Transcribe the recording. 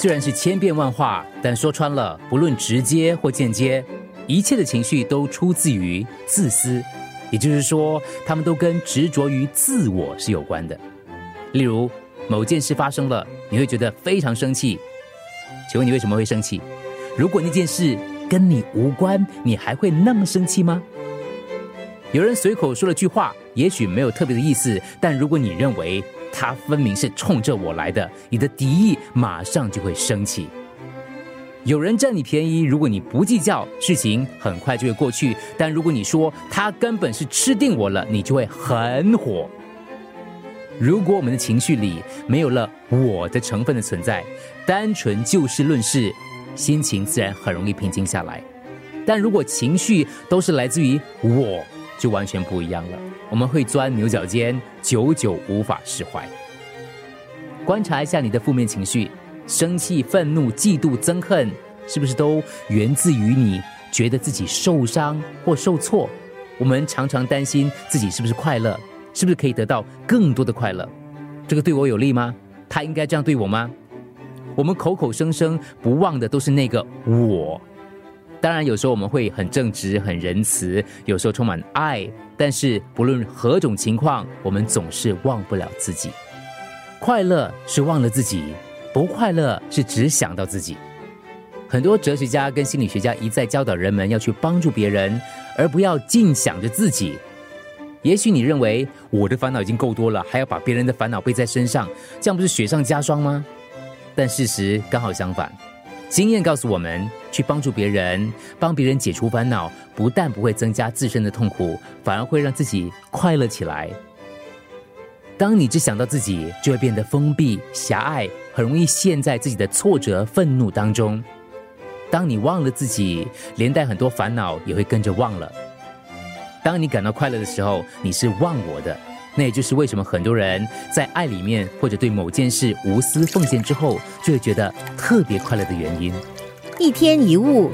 虽然是千变万化，但说穿了，不论直接或间接，一切的情绪都出自于自私，也就是说，他们都跟执着于自我是有关的。例如，某件事发生了，你会觉得非常生气。请问你为什么会生气？如果那件事跟你无关，你还会那么生气吗？有人随口说了句话，也许没有特别的意思，但如果你认为他分明是冲着我来的，你的敌意马上就会升起。有人占你便宜，如果你不计较，事情很快就会过去；但如果你说他根本是吃定我了，你就会很火。如果我们的情绪里没有了我的成分的存在，单纯就事论事，心情自然很容易平静下来。但如果情绪都是来自于我，就完全不一样了。我们会钻牛角尖，久久无法释怀。观察一下你的负面情绪，生气、愤怒、嫉妒、憎恨，是不是都源自于你觉得自己受伤或受挫？我们常常担心自己是不是快乐，是不是可以得到更多的快乐？这个对我有利吗？他应该这样对我吗？我们口口声声不忘的都是那个我。当然，有时候我们会很正直、很仁慈，有时候充满爱。但是，不论何种情况，我们总是忘不了自己。快乐是忘了自己，不快乐是只想到自己。很多哲学家跟心理学家一再教导人们要去帮助别人，而不要尽想着自己。也许你认为我的烦恼已经够多了，还要把别人的烦恼背在身上，这样不是雪上加霜吗？但事实刚好相反。经验告诉我们，去帮助别人，帮别人解除烦恼，不但不会增加自身的痛苦，反而会让自己快乐起来。当你只想到自己，就会变得封闭、狭隘，很容易陷在自己的挫折、愤怒当中。当你忘了自己，连带很多烦恼也会跟着忘了。当你感到快乐的时候，你是忘我的。那也就是为什么很多人在爱里面，或者对某件事无私奉献之后，就会觉得特别快乐的原因。一天一物，